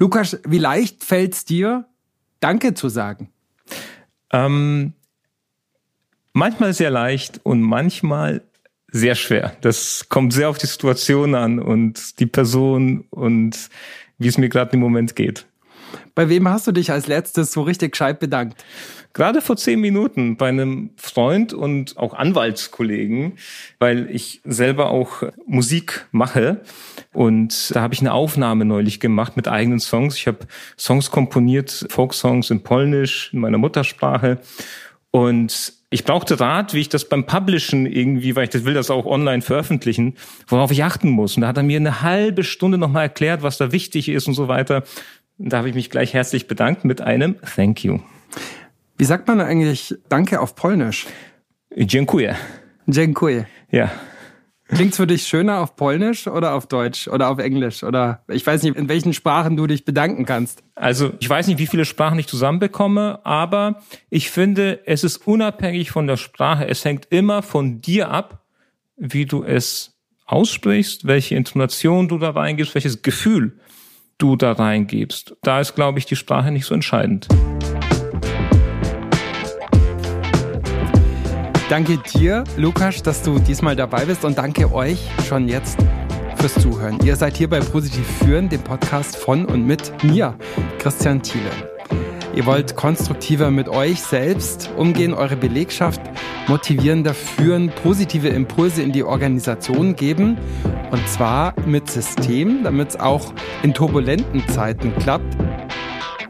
Lukas, wie leicht fällt's dir, Danke zu sagen? Ähm, manchmal sehr leicht und manchmal sehr schwer. Das kommt sehr auf die Situation an und die Person und wie es mir gerade im Moment geht. Bei wem hast du dich als letztes so richtig gescheit bedankt? Gerade vor zehn Minuten bei einem Freund und auch Anwaltskollegen, weil ich selber auch Musik mache. Und da habe ich eine Aufnahme neulich gemacht mit eigenen Songs. Ich habe Songs komponiert, Folksongs in Polnisch, in meiner Muttersprache. Und ich brauchte Rat, wie ich das beim Publishen irgendwie, weil ich das will das auch online veröffentlichen, worauf ich achten muss. Und da hat er mir eine halbe Stunde nochmal erklärt, was da wichtig ist und so weiter. Da habe ich mich gleich herzlich bedankt mit einem Thank you. Wie sagt man eigentlich Danke auf Polnisch? Dziękuję. Dziękuję. Ja. Klingt's für dich schöner auf Polnisch oder auf Deutsch oder auf Englisch oder ich weiß nicht, in welchen Sprachen du dich bedanken kannst? Also ich weiß nicht, wie viele Sprachen ich zusammenbekomme, aber ich finde, es ist unabhängig von der Sprache. Es hängt immer von dir ab, wie du es aussprichst, welche Intonation du da reingibst, welches Gefühl du da reingibst. Da ist, glaube ich, die Sprache nicht so entscheidend. Danke dir, Lukas, dass du diesmal dabei bist und danke euch schon jetzt fürs Zuhören. Ihr seid hier bei Positiv Führen, dem Podcast von und mit mir, Christian Thiele. Ihr wollt konstruktiver mit euch selbst umgehen, eure Belegschaft motivierender führen, positive Impulse in die Organisation geben und zwar mit System, damit es auch in turbulenten Zeiten klappt.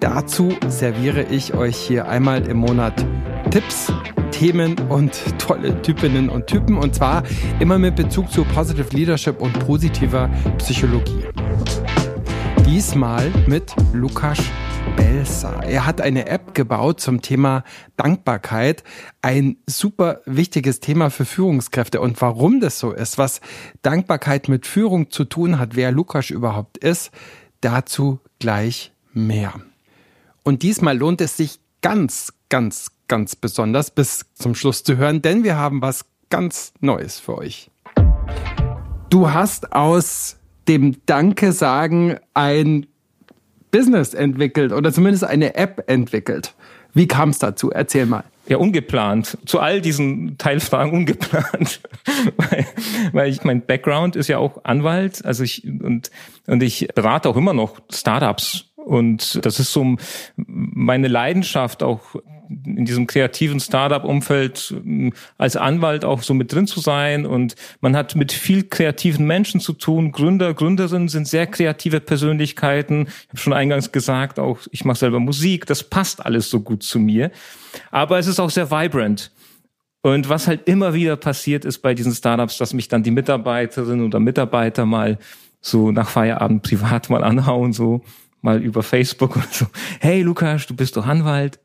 Dazu serviere ich euch hier einmal im Monat Tipps, Themen und tolle Typinnen und Typen. Und zwar immer mit Bezug zu Positive Leadership und positiver Psychologie. Diesmal mit Lukas Belsa. Er hat eine App gebaut zum Thema Dankbarkeit. Ein super wichtiges Thema für Führungskräfte. Und warum das so ist, was Dankbarkeit mit Führung zu tun hat, wer Lukas überhaupt ist, dazu gleich mehr. Und diesmal lohnt es sich ganz, ganz, ganz besonders bis zum Schluss zu hören, denn wir haben was ganz Neues für euch. Du hast aus dem Danke sagen ein Business entwickelt oder zumindest eine App entwickelt. Wie kam es dazu? Erzähl mal. Ja, ungeplant. Zu all diesen Teilfragen ungeplant. weil, weil ich, mein Background ist ja auch Anwalt, also ich, und, und ich berate auch immer noch Startups. Und das ist so meine Leidenschaft auch in diesem kreativen Startup-Umfeld ähm, als Anwalt auch so mit drin zu sein. Und man hat mit viel kreativen Menschen zu tun. Gründer, Gründerinnen sind sehr kreative Persönlichkeiten. Ich habe schon eingangs gesagt, auch ich mache selber Musik. Das passt alles so gut zu mir. Aber es ist auch sehr vibrant. Und was halt immer wieder passiert ist bei diesen Startups, dass mich dann die Mitarbeiterinnen oder Mitarbeiter mal so nach Feierabend privat mal anhauen, so mal über Facebook und so. Hey Lukas, du bist doch Anwalt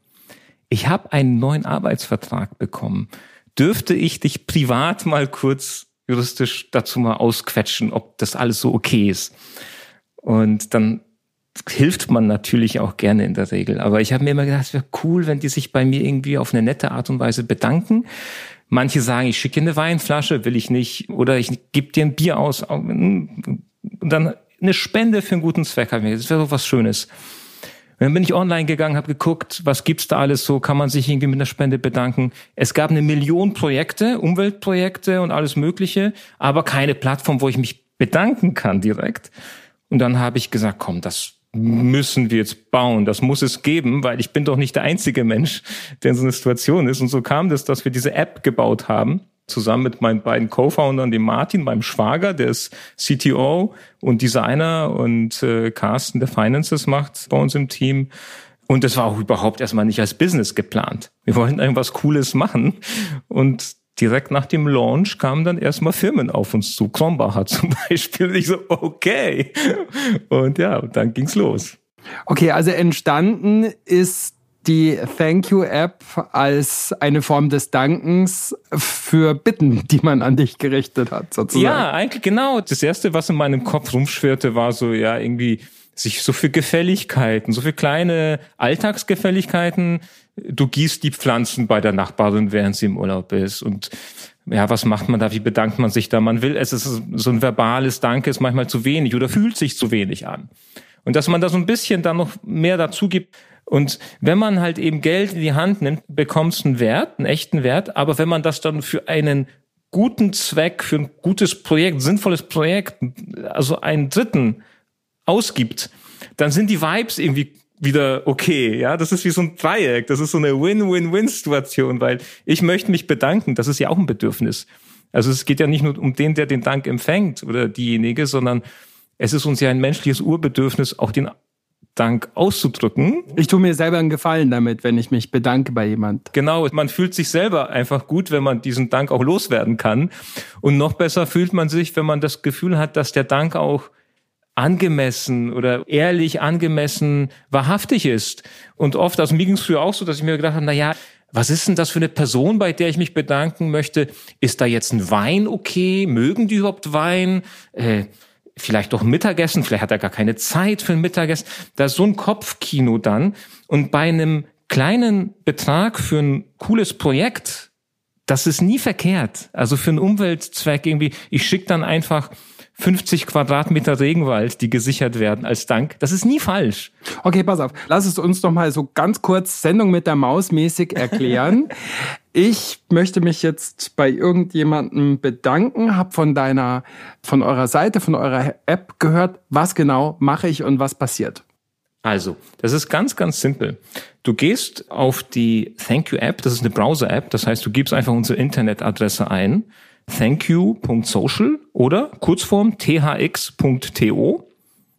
ich habe einen neuen Arbeitsvertrag bekommen. Dürfte ich dich privat mal kurz juristisch dazu mal ausquetschen, ob das alles so okay ist? Und dann hilft man natürlich auch gerne in der Regel. Aber ich habe mir immer gedacht, es wäre cool, wenn die sich bei mir irgendwie auf eine nette Art und Weise bedanken. Manche sagen, ich schicke eine Weinflasche, will ich nicht. Oder ich gebe dir ein Bier aus. Und dann eine Spende für einen guten Zweck. Das wäre doch was Schönes. Und dann bin ich online gegangen, habe geguckt, was gibt's da alles so, kann man sich irgendwie mit einer Spende bedanken. Es gab eine Million Projekte, Umweltprojekte und alles Mögliche, aber keine Plattform, wo ich mich bedanken kann direkt. Und dann habe ich gesagt, komm, das müssen wir jetzt bauen, das muss es geben, weil ich bin doch nicht der einzige Mensch, der in so einer Situation ist. Und so kam das, dass wir diese App gebaut haben zusammen mit meinen beiden Co-Foundern, dem Martin, meinem Schwager, der ist CTO und Designer und äh, Carsten, der Finances macht bei uns im Team. Und das war auch überhaupt erstmal nicht als Business geplant. Wir wollten irgendwas Cooles machen und direkt nach dem Launch kamen dann erstmal Firmen auf uns zu, Kronbacher zum Beispiel. Und ich so, okay. Und ja, dann ging's los. Okay, also entstanden ist die Thank You App als eine Form des Dankens für Bitten, die man an dich gerichtet hat, sozusagen. Ja, eigentlich genau. Das erste, was in meinem Kopf rumschwirrte, war so, ja, irgendwie sich so viel Gefälligkeiten, so viel kleine Alltagsgefälligkeiten. Du gießt die Pflanzen bei der Nachbarin, während sie im Urlaub ist und ja, was macht man da? Wie bedankt man sich da? Man will, es ist so ein verbales Danke ist manchmal zu wenig oder fühlt sich zu wenig an. Und dass man da so ein bisschen dann noch mehr dazu gibt. Und wenn man halt eben Geld in die Hand nimmt, bekommt es einen Wert, einen echten Wert. Aber wenn man das dann für einen guten Zweck, für ein gutes Projekt, sinnvolles Projekt, also einen Dritten ausgibt, dann sind die Vibes irgendwie wieder okay. Ja, das ist wie so ein Dreieck. Das ist so eine Win-Win-Win-Situation, weil ich möchte mich bedanken. Das ist ja auch ein Bedürfnis. Also es geht ja nicht nur um den, der den Dank empfängt oder diejenige, sondern es ist uns ja ein menschliches Urbedürfnis, auch den Dank auszudrücken. Ich tue mir selber einen Gefallen damit, wenn ich mich bedanke bei jemand. Genau, man fühlt sich selber einfach gut, wenn man diesen Dank auch loswerden kann. Und noch besser fühlt man sich, wenn man das Gefühl hat, dass der Dank auch angemessen oder ehrlich angemessen wahrhaftig ist. Und oft, also mir ging es früher auch so, dass ich mir gedacht habe, na ja, was ist denn das für eine Person, bei der ich mich bedanken möchte? Ist da jetzt ein Wein okay? Mögen die überhaupt Wein? Äh, vielleicht doch Mittagessen, vielleicht hat er gar keine Zeit für ein Mittagessen. Da ist so ein Kopfkino dann. Und bei einem kleinen Betrag für ein cooles Projekt, das ist nie verkehrt. Also für einen Umweltzweck irgendwie, ich schicke dann einfach 50 Quadratmeter Regenwald, die gesichert werden als Dank. Das ist nie falsch. Okay, pass auf. Lass es uns doch mal so ganz kurz Sendung mit der Maus mäßig erklären. ich möchte mich jetzt bei irgendjemandem bedanken, hab von deiner, von eurer Seite, von eurer App gehört, was genau mache ich und was passiert. Also, das ist ganz, ganz simpel. Du gehst auf die Thank You App, das ist eine Browser-App, das heißt, du gibst einfach unsere Internetadresse ein thankyou.social oder kurzform thx.to.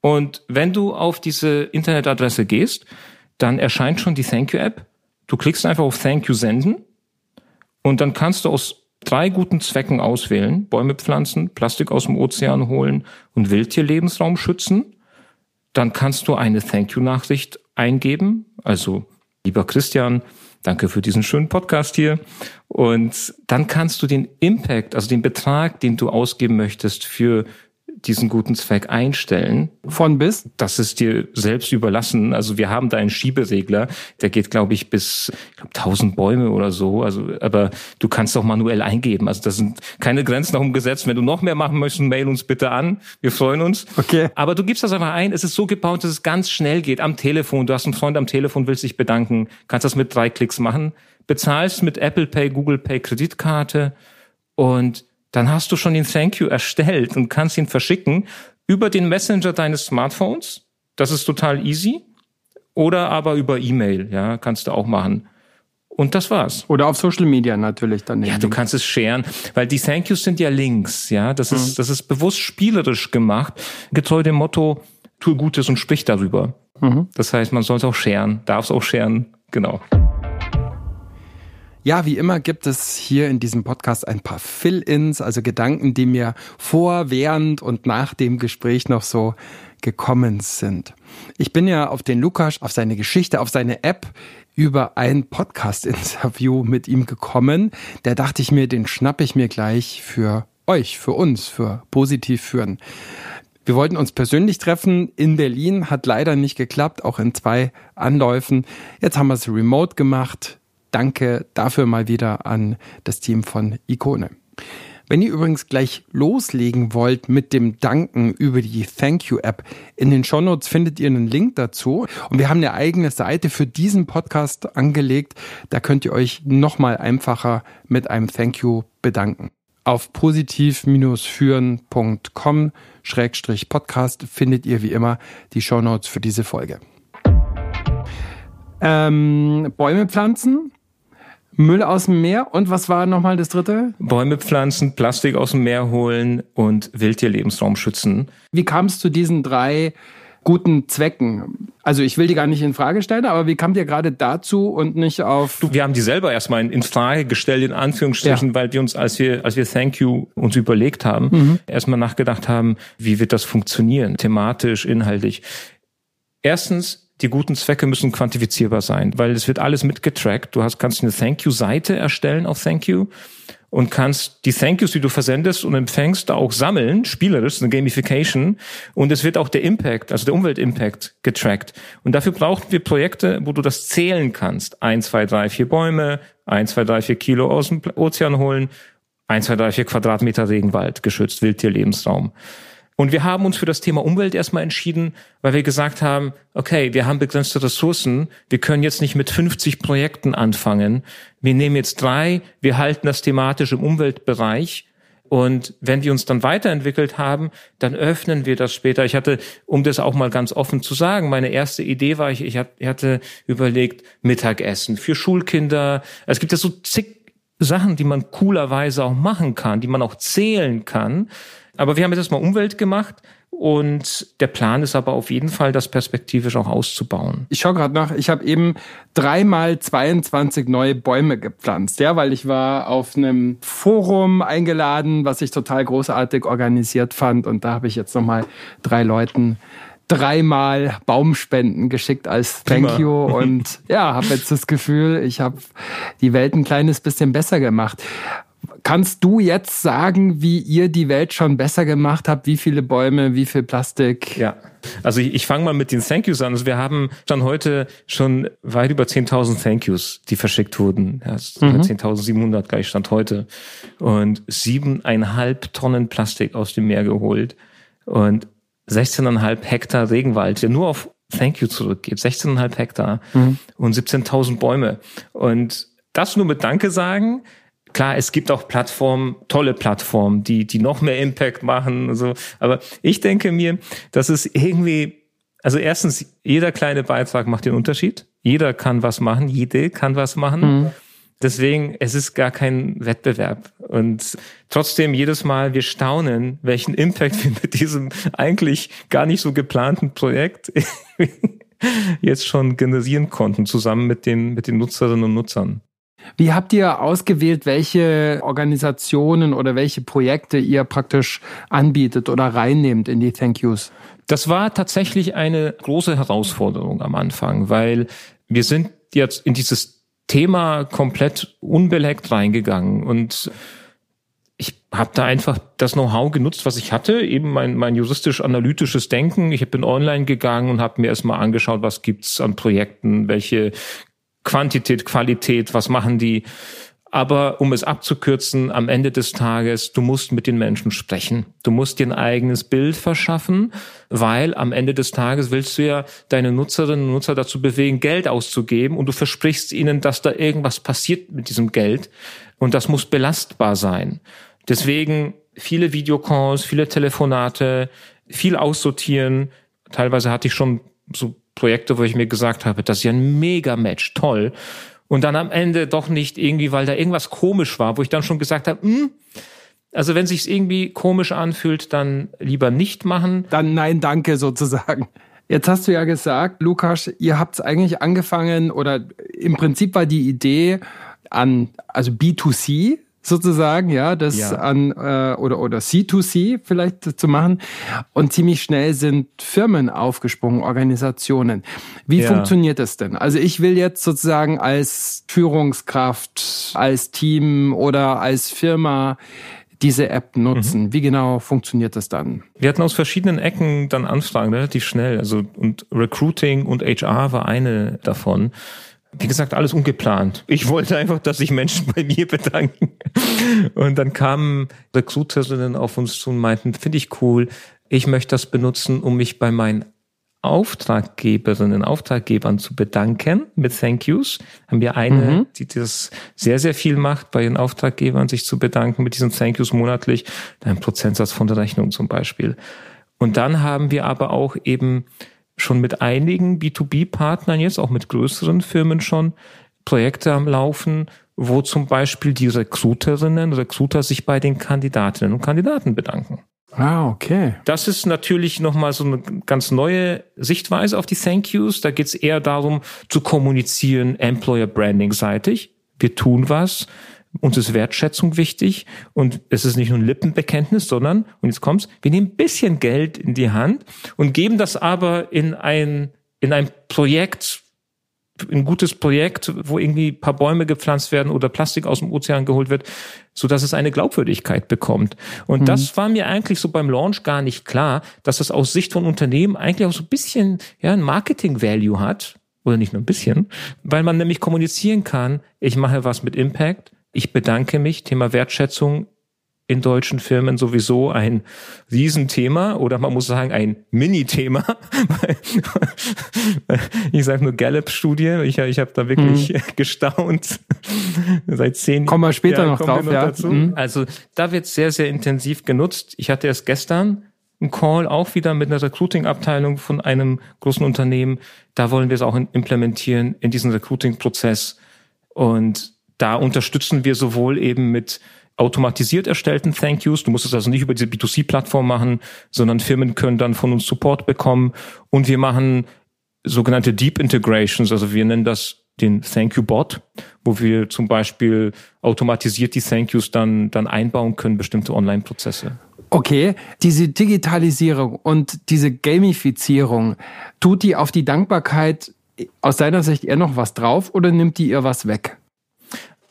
Und wenn du auf diese Internetadresse gehst, dann erscheint schon die Thank You App. Du klickst einfach auf Thank You senden und dann kannst du aus drei guten Zwecken auswählen. Bäume pflanzen, Plastik aus dem Ozean holen und Wildtierlebensraum schützen. Dann kannst du eine Thank You Nachricht eingeben. Also, lieber Christian, Danke für diesen schönen Podcast hier. Und dann kannst du den Impact, also den Betrag, den du ausgeben möchtest für diesen guten Zweck einstellen. Von bis? Das ist dir selbst überlassen. Also wir haben da einen Schieberegler, der geht, glaube ich, bis ich glaub, 1000 Bäume oder so. Also, aber du kannst auch manuell eingeben. Also das sind keine Grenzen nach dem Gesetz. Wenn du noch mehr machen möchtest, mail uns bitte an. Wir freuen uns. Okay. Aber du gibst das einfach ein. Es ist so gebaut, dass es ganz schnell geht. Am Telefon. Du hast einen Freund am Telefon, willst dich bedanken. Kannst das mit drei Klicks machen. Bezahlst mit Apple Pay, Google Pay, Kreditkarte und dann hast du schon den Thank You erstellt und kannst ihn verschicken über den Messenger deines Smartphones. Das ist total easy. Oder aber über E-Mail, ja, kannst du auch machen. Und das war's. Oder auf Social Media natürlich dann. Ja, du kannst es sharen, weil die Thank Yous sind ja Links, ja. Das ist, mhm. das ist bewusst spielerisch gemacht, getreu dem Motto, tue Gutes und sprich darüber. Mhm. Das heißt, man soll es auch sharen, darf es auch sharen, genau. Ja, wie immer gibt es hier in diesem Podcast ein paar Fill-ins, also Gedanken, die mir vor, während und nach dem Gespräch noch so gekommen sind. Ich bin ja auf den Lukas, auf seine Geschichte, auf seine App über ein Podcast-Interview mit ihm gekommen. Der dachte ich mir, den schnappe ich mir gleich für euch, für uns, für positiv führen. Wir wollten uns persönlich treffen in Berlin, hat leider nicht geklappt, auch in zwei Anläufen. Jetzt haben wir es remote gemacht. Danke dafür mal wieder an das Team von Ikone. Wenn ihr übrigens gleich loslegen wollt mit dem Danken über die Thank You App, in den Shownotes findet ihr einen Link dazu. Und wir haben eine eigene Seite für diesen Podcast angelegt. Da könnt ihr euch nochmal einfacher mit einem Thank You bedanken. Auf positiv-führen.com Podcast findet ihr wie immer die Shownotes für diese Folge. Ähm, Bäume pflanzen Müll aus dem Meer und was war nochmal das dritte? Bäume pflanzen, Plastik aus dem Meer holen und Wildtierlebensraum schützen. Wie kam es zu diesen drei guten Zwecken? Also ich will die gar nicht in Frage stellen, aber wie kamt ihr gerade dazu und nicht auf? Du, wir haben die selber erstmal in Frage gestellt, in Anführungsstrichen, ja. weil wir uns, als wir, als wir Thank You uns überlegt haben, mhm. erstmal nachgedacht haben, wie wird das funktionieren, thematisch, inhaltlich. Erstens, die guten Zwecke müssen quantifizierbar sein, weil es wird alles mitgetrackt. Du hast, kannst eine Thank You-Seite erstellen auf Thank You und kannst die Thank Yous, die du versendest und empfängst, da auch sammeln, spielerisch, eine Gamification. Und es wird auch der Impact, also der Umweltimpact getrackt. Und dafür brauchen wir Projekte, wo du das zählen kannst. Eins, zwei, drei, vier Bäume, eins, zwei, drei, vier Kilo aus dem Ozean holen, eins, zwei, drei, vier Quadratmeter Regenwald geschützt, Wildtierlebensraum. Und wir haben uns für das Thema Umwelt erstmal entschieden, weil wir gesagt haben, okay, wir haben begrenzte Ressourcen, wir können jetzt nicht mit 50 Projekten anfangen. Wir nehmen jetzt drei, wir halten das thematisch im Umweltbereich. Und wenn wir uns dann weiterentwickelt haben, dann öffnen wir das später. Ich hatte, um das auch mal ganz offen zu sagen, meine erste Idee war, ich, ich hatte überlegt, Mittagessen für Schulkinder. Es gibt ja so zig Sachen, die man coolerweise auch machen kann, die man auch zählen kann. Aber wir haben jetzt mal Umwelt gemacht und der Plan ist aber auf jeden Fall, das perspektivisch auch auszubauen. Ich schaue gerade nach, ich habe eben dreimal 22 neue Bäume gepflanzt, ja, weil ich war auf einem Forum eingeladen, was ich total großartig organisiert fand. Und da habe ich jetzt nochmal drei Leuten dreimal Baumspenden geschickt als Thank you und ja, habe jetzt das Gefühl, ich habe die Welt ein kleines bisschen besser gemacht. Kannst du jetzt sagen, wie ihr die Welt schon besser gemacht habt? Wie viele Bäume, wie viel Plastik? Ja, also ich, ich fange mal mit den Thank Yous an. Also wir haben dann heute schon weit über 10.000 Thank Yous, die verschickt wurden. Ja, mhm. 10.700 gleich stand heute. Und siebeneinhalb Tonnen Plastik aus dem Meer geholt. Und 16,5 Hektar Regenwald, der nur auf Thank You zurückgeht. 16,5 Hektar mhm. und 17.000 Bäume. Und das nur mit Danke sagen. Klar, es gibt auch Plattformen, tolle Plattformen, die, die noch mehr Impact machen. So. Aber ich denke mir, dass es irgendwie, also erstens, jeder kleine Beitrag macht den Unterschied. Jeder kann was machen, jede kann was machen. Mhm. Deswegen, es ist gar kein Wettbewerb. Und trotzdem jedes Mal, wir staunen, welchen Impact wir mit diesem eigentlich gar nicht so geplanten Projekt jetzt schon generieren konnten, zusammen mit den, mit den Nutzerinnen und Nutzern. Wie habt ihr ausgewählt, welche Organisationen oder welche Projekte ihr praktisch anbietet oder reinnehmt in die Thank Yous? Das war tatsächlich eine große Herausforderung am Anfang, weil wir sind jetzt in dieses Thema komplett unbeleckt reingegangen und ich habe da einfach das Know-how genutzt, was ich hatte, eben mein, mein juristisch-analytisches Denken. Ich bin online gegangen und habe mir erstmal angeschaut, was gibt's an Projekten, welche Quantität, Qualität, was machen die. Aber um es abzukürzen, am Ende des Tages, du musst mit den Menschen sprechen. Du musst dir ein eigenes Bild verschaffen, weil am Ende des Tages willst du ja deine Nutzerinnen und Nutzer dazu bewegen, Geld auszugeben und du versprichst ihnen, dass da irgendwas passiert mit diesem Geld und das muss belastbar sein. Deswegen viele Videocalls, viele Telefonate, viel aussortieren. Teilweise hatte ich schon so Projekte, wo ich mir gesagt habe, das ist ja ein Mega-Match, toll und dann am Ende doch nicht irgendwie, weil da irgendwas komisch war, wo ich dann schon gesagt habe, hm, also wenn sich's irgendwie komisch anfühlt, dann lieber nicht machen. Dann nein, danke sozusagen. Jetzt hast du ja gesagt, Lukas, ihr habt's eigentlich angefangen oder im Prinzip war die Idee an, also B2C, sozusagen, ja, das ja. an äh, oder oder C2C vielleicht zu machen. Und ziemlich schnell sind Firmen aufgesprungen, Organisationen. Wie ja. funktioniert das denn? Also ich will jetzt sozusagen als Führungskraft, als Team oder als Firma diese App nutzen. Mhm. Wie genau funktioniert das dann? Wir hatten aus verschiedenen Ecken dann Anfragen relativ schnell. Also und Recruiting und HR war eine davon wie gesagt, alles ungeplant. Ich wollte einfach, dass sich Menschen bei mir bedanken. Und dann kamen Recruiterinnen auf uns zu und meinten, finde ich cool, ich möchte das benutzen, um mich bei meinen Auftraggeberinnen, Auftraggebern zu bedanken mit Thank Yous. Haben wir eine, mhm. die das sehr, sehr viel macht, bei ihren Auftraggebern sich zu bedanken mit diesen Thank Yous monatlich, ein Prozentsatz von der Rechnung zum Beispiel. Und dann haben wir aber auch eben schon mit einigen B2B-Partnern jetzt, auch mit größeren Firmen schon, Projekte am Laufen, wo zum Beispiel die Recruiterinnen, Recruiter sich bei den Kandidatinnen und Kandidaten bedanken. Ah, okay. Das ist natürlich nochmal so eine ganz neue Sichtweise auf die Thank Yous. Da geht es eher darum, zu kommunizieren, Employer Branding seitig. Wir tun was, uns ist Wertschätzung wichtig und es ist nicht nur ein Lippenbekenntnis, sondern, und jetzt kommt's, wir nehmen ein bisschen Geld in die Hand und geben das aber in ein, in ein Projekt, ein gutes Projekt, wo irgendwie ein paar Bäume gepflanzt werden oder Plastik aus dem Ozean geholt wird, so dass es eine Glaubwürdigkeit bekommt. Und mhm. das war mir eigentlich so beim Launch gar nicht klar, dass das aus Sicht von Unternehmen eigentlich auch so ein bisschen, ja, ein Marketing Value hat. Oder nicht nur ein bisschen, weil man nämlich kommunizieren kann, ich mache was mit Impact, ich bedanke mich, Thema Wertschätzung. in deutschen Firmen sowieso ein Riesenthema oder man muss sagen ein Mini-Thema. ich sage nur Gallup-Studie, ich, ich habe da wirklich mhm. gestaunt. Seit zehn Kommen wir später Jahren noch drauf. Noch ja. dazu. Mhm. Also da wird sehr, sehr intensiv genutzt. Ich hatte erst gestern einen Call auch wieder mit einer Recruiting-Abteilung von einem großen Unternehmen. Da wollen wir es auch implementieren in diesen Recruiting-Prozess. Und da unterstützen wir sowohl eben mit automatisiert erstellten Thank Yous. Du musst es also nicht über diese B2C-Plattform machen, sondern Firmen können dann von uns Support bekommen. Und wir machen sogenannte Deep Integrations, also wir nennen das den Thank You Bot, wo wir zum Beispiel automatisiert die Thank Yous dann, dann einbauen können, bestimmte Online-Prozesse. Okay, diese Digitalisierung und diese Gamifizierung, tut die auf die Dankbarkeit aus deiner Sicht eher noch was drauf oder nimmt die ihr was weg?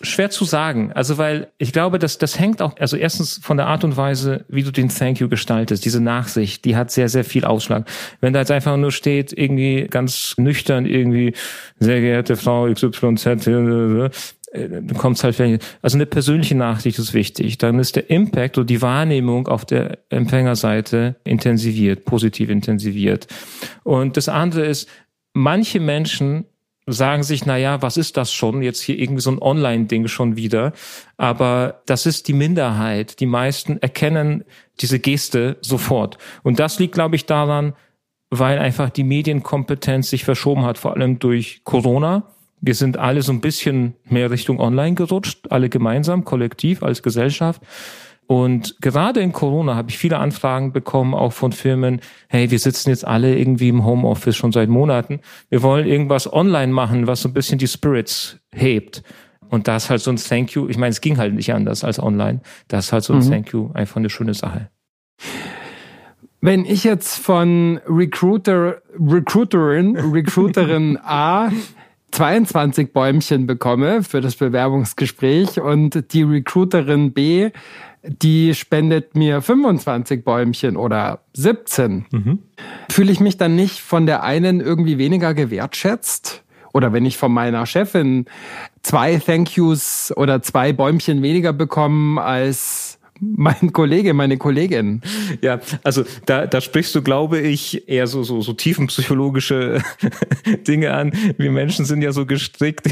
Schwer zu sagen. Also, weil ich glaube, dass das hängt auch, also erstens von der Art und Weise, wie du den Thank you gestaltest, diese Nachsicht, die hat sehr, sehr viel Ausschlag. Wenn da jetzt einfach nur steht, irgendwie ganz nüchtern, irgendwie, sehr geehrte Frau XYZ, äh, dann kommt halt, also eine persönliche Nachricht ist wichtig. Dann ist der Impact oder die Wahrnehmung auf der Empfängerseite intensiviert, positiv intensiviert. Und das andere ist, manche Menschen sagen sich, na ja, was ist das schon? Jetzt hier irgendwie so ein Online-Ding schon wieder. Aber das ist die Minderheit. Die meisten erkennen diese Geste sofort. Und das liegt, glaube ich, daran, weil einfach die Medienkompetenz sich verschoben hat, vor allem durch Corona. Wir sind alle so ein bisschen mehr Richtung Online gerutscht, alle gemeinsam, kollektiv, als Gesellschaft. Und gerade in Corona habe ich viele Anfragen bekommen, auch von Firmen, hey, wir sitzen jetzt alle irgendwie im Homeoffice schon seit Monaten. Wir wollen irgendwas online machen, was so ein bisschen die Spirits hebt. Und das ist halt so ein Thank you. Ich meine, es ging halt nicht anders als online. Das ist halt so ein mhm. Thank you einfach eine schöne Sache. Wenn ich jetzt von Recruiter, Recruiterin, Recruiterin A 22 Bäumchen bekomme für das Bewerbungsgespräch und die Recruiterin B die spendet mir 25 Bäumchen oder 17. Mhm. Fühle ich mich dann nicht von der einen irgendwie weniger gewertschätzt? Oder wenn ich von meiner Chefin zwei Thank Yous oder zwei Bäumchen weniger bekomme als mein Kollege, meine Kollegin. Ja, also da, da sprichst du, glaube ich, eher so, so, so tiefenpsychologische Dinge an. Wir Menschen sind ja so gestrickt,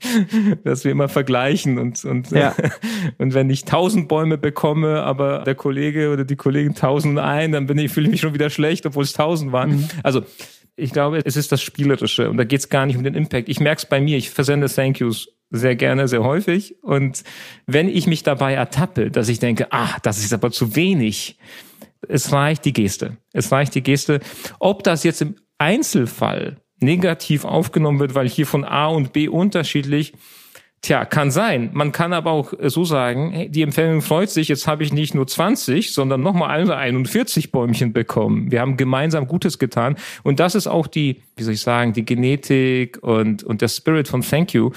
dass wir immer vergleichen und, und, ja. und wenn ich tausend Bäume bekomme, aber der Kollege oder die Kollegin tausend ein, dann bin ich, fühle ich mich schon wieder schlecht, obwohl es tausend waren. Mhm. Also, ich glaube, es ist das Spielerische und da geht es gar nicht um den Impact. Ich merke es bei mir, ich versende Thank Yous sehr gerne, sehr häufig. Und wenn ich mich dabei ertappe, dass ich denke, ah, das ist aber zu wenig, es reicht die Geste. Es reicht die Geste. Ob das jetzt im Einzelfall negativ aufgenommen wird, weil hier von A und B unterschiedlich, Tja, kann sein. Man kann aber auch so sagen, hey, die Empfehlung freut sich, jetzt habe ich nicht nur 20, sondern nochmal 41 Bäumchen bekommen. Wir haben gemeinsam Gutes getan. Und das ist auch die, wie soll ich sagen, die Genetik und, und der Spirit von Thank You,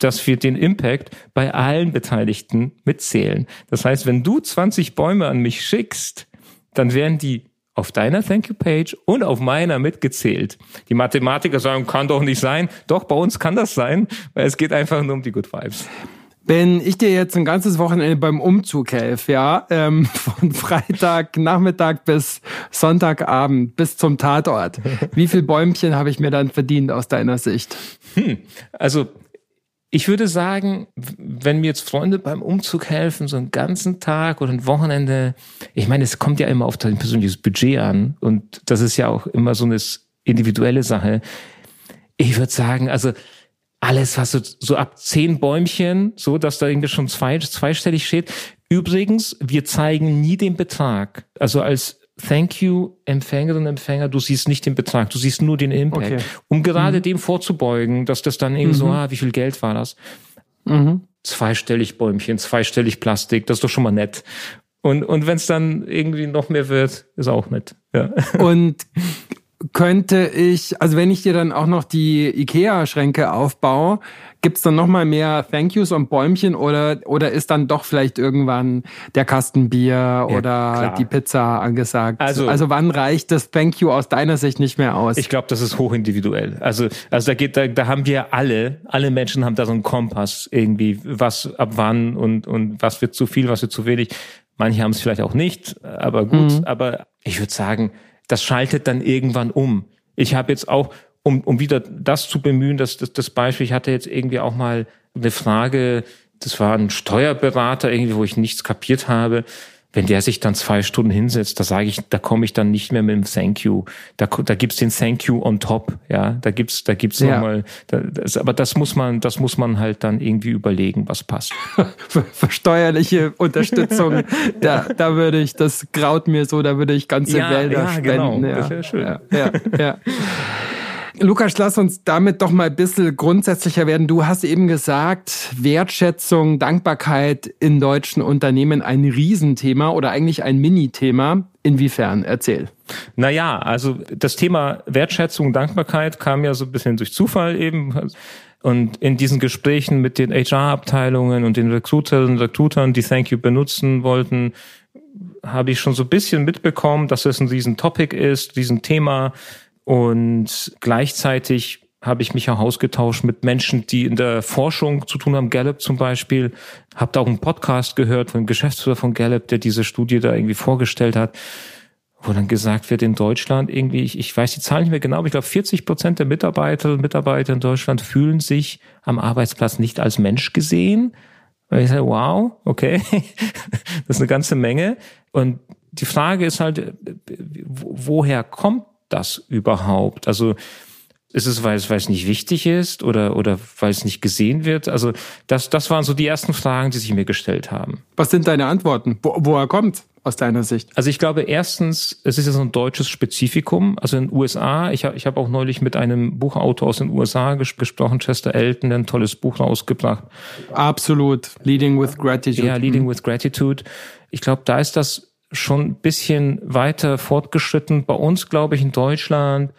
dass wir den Impact bei allen Beteiligten mitzählen. Das heißt, wenn du 20 Bäume an mich schickst, dann werden die auf deiner Thank You Page und auf meiner mitgezählt. Die Mathematiker sagen, kann doch nicht sein. Doch, bei uns kann das sein, weil es geht einfach nur um die Good Vibes. Wenn ich dir jetzt ein ganzes Wochenende beim Umzug helfe, ja, ähm, von Freitag Nachmittag bis Sonntagabend bis zum Tatort, wie viel Bäumchen habe ich mir dann verdient aus deiner Sicht? Hm, also ich würde sagen, wenn mir jetzt Freunde beim Umzug helfen, so einen ganzen Tag oder ein Wochenende, ich meine, es kommt ja immer auf dein persönliches Budget an und das ist ja auch immer so eine individuelle Sache. Ich würde sagen, also alles, was so, so ab zehn Bäumchen, so dass da irgendwie schon zwei, zweistellig steht. Übrigens, wir zeigen nie den Betrag. Also als Thank you, Empfängerinnen und Empfänger, du siehst nicht den Betrag, du siehst nur den Impact. Okay. Um gerade mhm. dem vorzubeugen, dass das dann eben mhm. so, ah, wie viel Geld war das? Mhm. Zweistellig Bäumchen, zweistellig Plastik, das ist doch schon mal nett. Und, und wenn es dann irgendwie noch mehr wird, ist auch nett. Ja. Und könnte ich, also wenn ich dir dann auch noch die IKEA-Schränke aufbaue, gibt's dann noch mal mehr Thank Yous und Bäumchen oder oder ist dann doch vielleicht irgendwann der Kasten Bier ja, oder klar. die Pizza angesagt? Also, also wann reicht das Thank You aus deiner Sicht nicht mehr aus? Ich glaube, das ist hochindividuell. Also also da geht da, da haben wir alle, alle Menschen haben da so einen Kompass irgendwie, was ab wann und und was wird zu viel, was wird zu wenig. Manche haben es vielleicht auch nicht, aber gut. Mhm. Aber ich würde sagen, das schaltet dann irgendwann um. Ich habe jetzt auch, um, um wieder das zu bemühen, dass das, das Beispiel, ich hatte jetzt irgendwie auch mal eine Frage, das war ein Steuerberater irgendwie, wo ich nichts kapiert habe wenn der sich dann zwei Stunden hinsetzt, da sage ich, da komme ich dann nicht mehr mit dem Thank you. Da, da gibt's den Thank you on top, ja. Da gibt's, da gibt's ja. nochmal. Da, das, aber das muss man, das muss man halt dann irgendwie überlegen, was passt. Für steuerliche Unterstützung, da, da würde ich, das graut mir so, da würde ich ganze ja, Wälder ja, genau. spenden. Genau. Ja, das wäre schön. Ja, ja, ja. Lukas, lass uns damit doch mal ein bisschen grundsätzlicher werden. Du hast eben gesagt, Wertschätzung, Dankbarkeit in deutschen Unternehmen ein Riesenthema oder eigentlich ein Mini-Thema. Inwiefern? Erzähl. Naja, also das Thema Wertschätzung, Dankbarkeit kam ja so ein bisschen durch Zufall eben. Und in diesen Gesprächen mit den HR-Abteilungen und den Recruiterinnen und Recruitern, die Thank You benutzen wollten, habe ich schon so ein bisschen mitbekommen, dass es ein Riesen-Topic ist, Riesenthema. Und gleichzeitig habe ich mich auch ausgetauscht mit Menschen, die in der Forschung zu tun haben, Gallup zum Beispiel. Habe da auch einen Podcast gehört von dem Geschäftsführer von Gallup, der diese Studie da irgendwie vorgestellt hat, wo dann gesagt wird, in Deutschland irgendwie, ich, ich weiß die Zahl nicht mehr genau, aber ich glaube 40 Prozent der Mitarbeiter und Mitarbeiter in Deutschland fühlen sich am Arbeitsplatz nicht als Mensch gesehen. Und ich sage, wow, okay, das ist eine ganze Menge. Und die Frage ist halt, woher kommt das überhaupt? Also ist es, weil es, weil es nicht wichtig ist oder, oder weil es nicht gesehen wird? Also das, das waren so die ersten Fragen, die sich mir gestellt haben. Was sind deine Antworten? Wo, woher kommt aus deiner Sicht? Also ich glaube erstens, es ist ja so ein deutsches Spezifikum. Also in den USA, ich habe ich hab auch neulich mit einem Buchautor aus den USA ges gesprochen, Chester Elton, der ein tolles Buch rausgebracht. Absolut. Leading with Gratitude. Ja, Leading with Gratitude. Ich glaube, da ist das schon ein bisschen weiter fortgeschritten. Bei uns, glaube ich, in Deutschland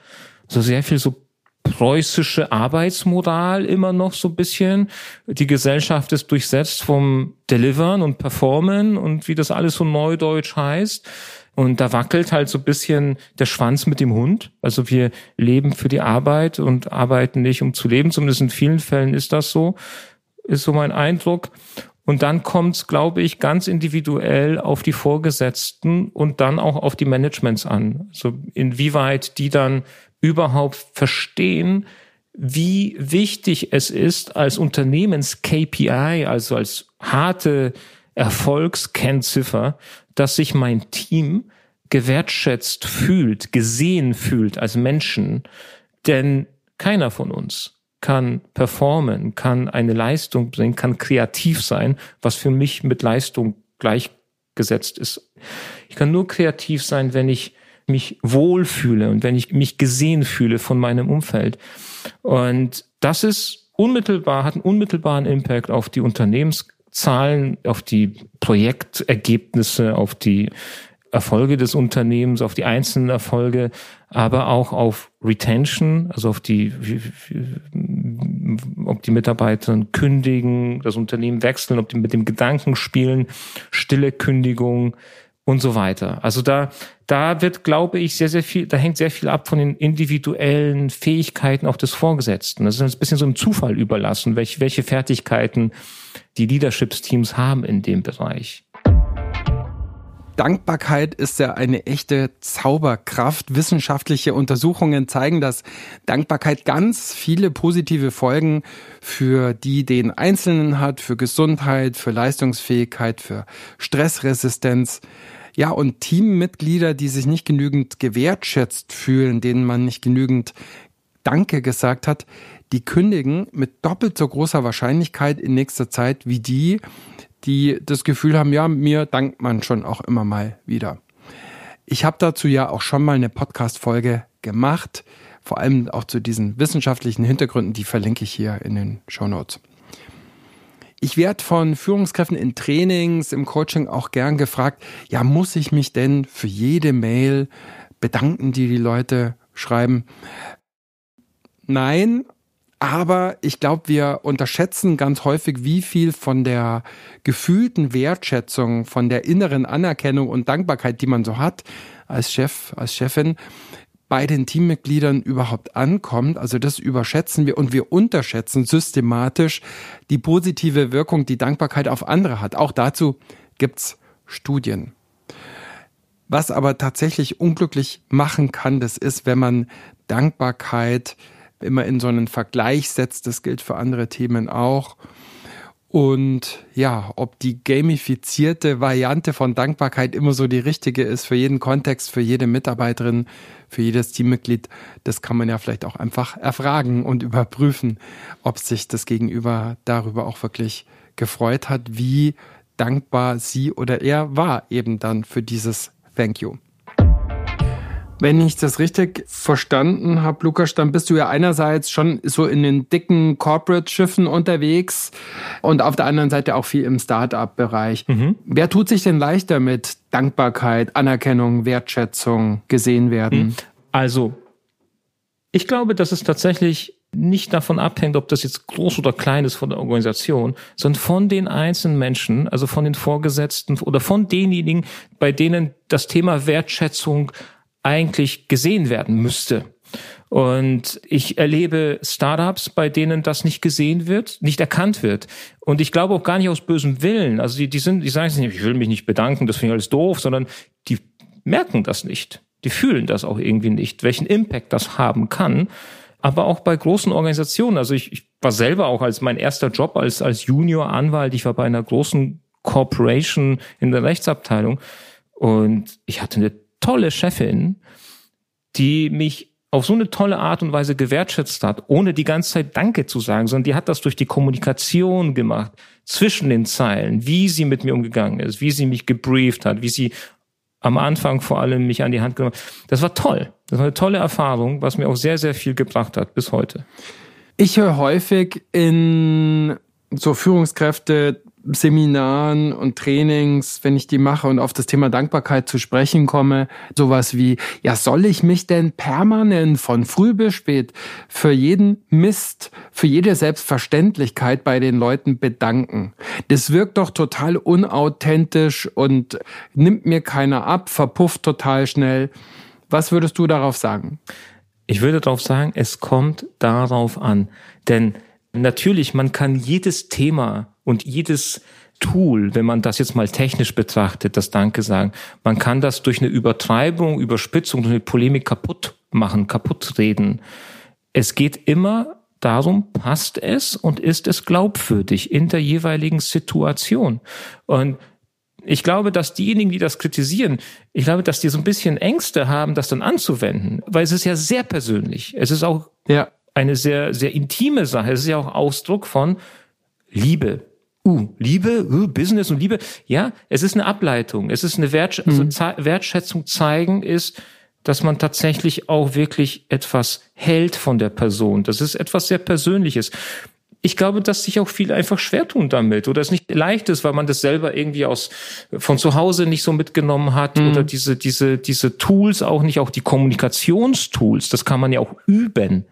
so sehr viel so preußische Arbeitsmoral immer noch so ein bisschen. Die Gesellschaft ist durchsetzt vom Delivern und Performen und wie das alles so neudeutsch heißt. Und da wackelt halt so ein bisschen der Schwanz mit dem Hund. Also wir leben für die Arbeit und arbeiten nicht, um zu leben. Zumindest in vielen Fällen ist das so, ist so mein Eindruck. Und dann kommt es, glaube ich, ganz individuell auf die Vorgesetzten und dann auch auf die Managements an. Also inwieweit die dann überhaupt verstehen, wie wichtig es ist, als Unternehmens-KPI, also als harte Erfolgskennziffer, dass sich mein Team gewertschätzt fühlt, gesehen fühlt als Menschen. Denn keiner von uns kann performen, kann eine Leistung bringen, kann kreativ sein, was für mich mit Leistung gleichgesetzt ist. Ich kann nur kreativ sein, wenn ich mich wohlfühle und wenn ich mich gesehen fühle von meinem Umfeld. Und das ist unmittelbar, hat einen unmittelbaren Impact auf die Unternehmenszahlen, auf die Projektergebnisse, auf die Erfolge des Unternehmens, auf die einzelnen Erfolge, aber auch auf Retention, also auf die, ob die Mitarbeiter kündigen, das Unternehmen wechseln, ob die mit dem Gedanken spielen, stille Kündigung und so weiter. Also da, da wird, glaube ich, sehr, sehr viel, da hängt sehr viel ab von den individuellen Fähigkeiten auch des Vorgesetzten. Das ist ein bisschen so im Zufall überlassen, welche, welche Fertigkeiten die Leadership-Teams haben in dem Bereich. Dankbarkeit ist ja eine echte Zauberkraft. Wissenschaftliche Untersuchungen zeigen, dass Dankbarkeit ganz viele positive Folgen für die den Einzelnen hat, für Gesundheit, für Leistungsfähigkeit, für Stressresistenz. Ja, und Teammitglieder, die sich nicht genügend gewertschätzt fühlen, denen man nicht genügend Danke gesagt hat, die kündigen mit doppelt so großer Wahrscheinlichkeit in nächster Zeit wie die, die das Gefühl haben, ja, mir dankt man schon auch immer mal wieder. Ich habe dazu ja auch schon mal eine Podcast-Folge gemacht, vor allem auch zu diesen wissenschaftlichen Hintergründen, die verlinke ich hier in den Show Notes. Ich werde von Führungskräften in Trainings, im Coaching auch gern gefragt, ja, muss ich mich denn für jede Mail bedanken, die die Leute schreiben? Nein, aber ich glaube, wir unterschätzen ganz häufig, wie viel von der gefühlten Wertschätzung, von der inneren Anerkennung und Dankbarkeit, die man so hat als Chef, als Chefin, bei den Teammitgliedern überhaupt ankommt. Also das überschätzen wir und wir unterschätzen systematisch die positive Wirkung, die Dankbarkeit auf andere hat. Auch dazu gibt's Studien. Was aber tatsächlich unglücklich machen kann, das ist, wenn man Dankbarkeit immer in so einen Vergleich setzt. Das gilt für andere Themen auch. Und ja, ob die gamifizierte Variante von Dankbarkeit immer so die richtige ist für jeden Kontext, für jede Mitarbeiterin, für jedes Teammitglied, das kann man ja vielleicht auch einfach erfragen und überprüfen, ob sich das Gegenüber darüber auch wirklich gefreut hat, wie dankbar sie oder er war eben dann für dieses Thank you. Wenn ich das richtig verstanden habe, Lukas, dann bist du ja einerseits schon so in den dicken Corporate-Schiffen unterwegs und auf der anderen Seite auch viel im Start-up-Bereich. Mhm. Wer tut sich denn leichter mit Dankbarkeit, Anerkennung, Wertschätzung, gesehen werden? Mhm. Also, ich glaube, dass es tatsächlich nicht davon abhängt, ob das jetzt groß oder klein ist von der Organisation, sondern von den einzelnen Menschen, also von den Vorgesetzten oder von denjenigen, bei denen das Thema Wertschätzung eigentlich gesehen werden müsste. Und ich erlebe Startups, bei denen das nicht gesehen wird, nicht erkannt wird. Und ich glaube auch gar nicht aus bösem Willen. Also die, die sind, die sagen nicht, ich will mich nicht bedanken, das finde ich alles doof, sondern die merken das nicht. Die fühlen das auch irgendwie nicht, welchen Impact das haben kann. Aber auch bei großen Organisationen. Also ich, ich war selber auch als mein erster Job als, als Junior-Anwalt, ich war bei einer großen Corporation in der Rechtsabteilung und ich hatte eine tolle Chefin, die mich auf so eine tolle Art und Weise gewertschätzt hat, ohne die ganze Zeit Danke zu sagen, sondern die hat das durch die Kommunikation gemacht, zwischen den Zeilen, wie sie mit mir umgegangen ist, wie sie mich gebrieft hat, wie sie am Anfang vor allem mich an die Hand genommen hat. Das war toll. Das war eine tolle Erfahrung, was mir auch sehr, sehr viel gebracht hat bis heute. Ich höre häufig in so Führungskräfte Seminaren und Trainings, wenn ich die mache und auf das Thema Dankbarkeit zu sprechen komme, sowas wie, ja, soll ich mich denn permanent von früh bis spät für jeden Mist, für jede Selbstverständlichkeit bei den Leuten bedanken? Das wirkt doch total unauthentisch und nimmt mir keiner ab, verpufft total schnell. Was würdest du darauf sagen? Ich würde darauf sagen, es kommt darauf an, denn natürlich, man kann jedes Thema und jedes Tool, wenn man das jetzt mal technisch betrachtet, das Danke sagen, man kann das durch eine Übertreibung, Überspitzung, durch eine Polemik kaputt machen, kaputt reden. Es geht immer darum, passt es und ist es glaubwürdig in der jeweiligen Situation. Und ich glaube, dass diejenigen, die das kritisieren, ich glaube, dass die so ein bisschen Ängste haben, das dann anzuwenden, weil es ist ja sehr persönlich. Es ist auch ja. Eine sehr, sehr intime Sache. Es ist ja auch Ausdruck von Liebe, Uh, Liebe, uh, Business und Liebe. Ja, es ist eine Ableitung. Es ist eine Wertsch mhm. also Wertschätzung zeigen ist, dass man tatsächlich auch wirklich etwas hält von der Person. Das ist etwas sehr Persönliches. Ich glaube, dass sich auch viele einfach schwer tun damit oder es nicht leicht ist, weil man das selber irgendwie aus von zu Hause nicht so mitgenommen hat mhm. oder diese diese diese Tools auch nicht auch die Kommunikationstools, das kann man ja auch üben.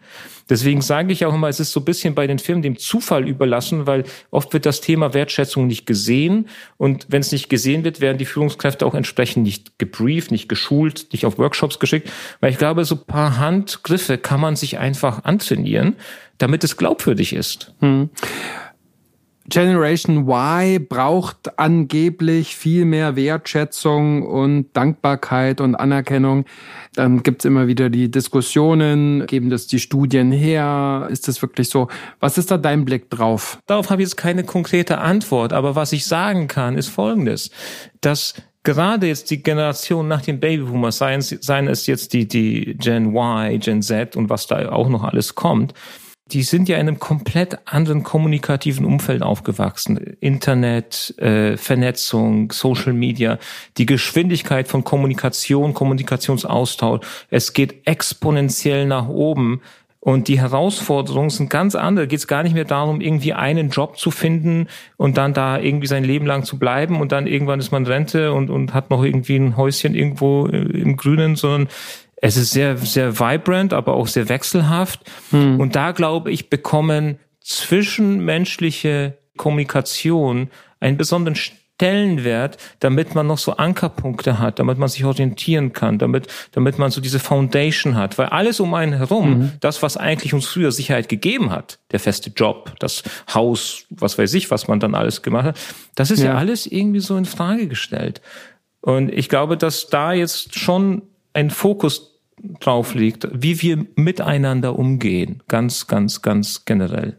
Deswegen sage ich auch immer, es ist so ein bisschen bei den Firmen dem Zufall überlassen, weil oft wird das Thema Wertschätzung nicht gesehen. Und wenn es nicht gesehen wird, werden die Führungskräfte auch entsprechend nicht gebrieft, nicht geschult, nicht auf Workshops geschickt. Weil ich glaube, so paar Handgriffe kann man sich einfach antrainieren, damit es glaubwürdig ist. Hm. Generation Y braucht angeblich viel mehr Wertschätzung und Dankbarkeit und Anerkennung. Dann gibt's immer wieder die Diskussionen, geben das die Studien her? Ist das wirklich so? Was ist da dein Blick drauf? Darauf habe ich jetzt keine konkrete Antwort, aber was ich sagen kann, ist Folgendes, dass gerade jetzt die Generation nach den Babyboomers, seien, seien es jetzt die, die Gen Y, Gen Z und was da auch noch alles kommt, die sind ja in einem komplett anderen kommunikativen Umfeld aufgewachsen. Internet, äh, Vernetzung, Social Media, die Geschwindigkeit von Kommunikation, Kommunikationsaustausch, es geht exponentiell nach oben. Und die Herausforderungen sind ganz andere. Geht es gar nicht mehr darum, irgendwie einen Job zu finden und dann da irgendwie sein Leben lang zu bleiben und dann irgendwann ist man Rente und, und hat noch irgendwie ein Häuschen irgendwo äh, im Grünen, sondern es ist sehr, sehr vibrant, aber auch sehr wechselhaft. Hm. Und da glaube ich, bekommen zwischenmenschliche Kommunikation einen besonderen Stellenwert, damit man noch so Ankerpunkte hat, damit man sich orientieren kann, damit, damit man so diese Foundation hat. Weil alles um einen herum, mhm. das, was eigentlich uns früher Sicherheit gegeben hat, der feste Job, das Haus, was weiß ich, was man dann alles gemacht hat, das ist ja, ja alles irgendwie so in Frage gestellt. Und ich glaube, dass da jetzt schon ein Fokus drauf liegt, wie wir miteinander umgehen, ganz, ganz, ganz generell.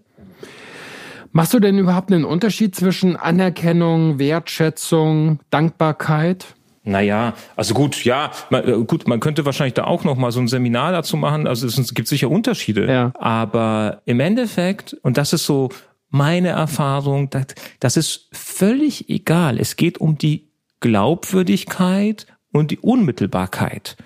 Machst du denn überhaupt einen Unterschied zwischen Anerkennung, Wertschätzung, Dankbarkeit? Naja, also gut, ja, man, äh, gut, man könnte wahrscheinlich da auch noch mal so ein Seminar dazu machen. Also es gibt sicher Unterschiede. Ja. Aber im Endeffekt, und das ist so meine Erfahrung, das, das ist völlig egal. Es geht um die Glaubwürdigkeit und die Unmittelbarkeit.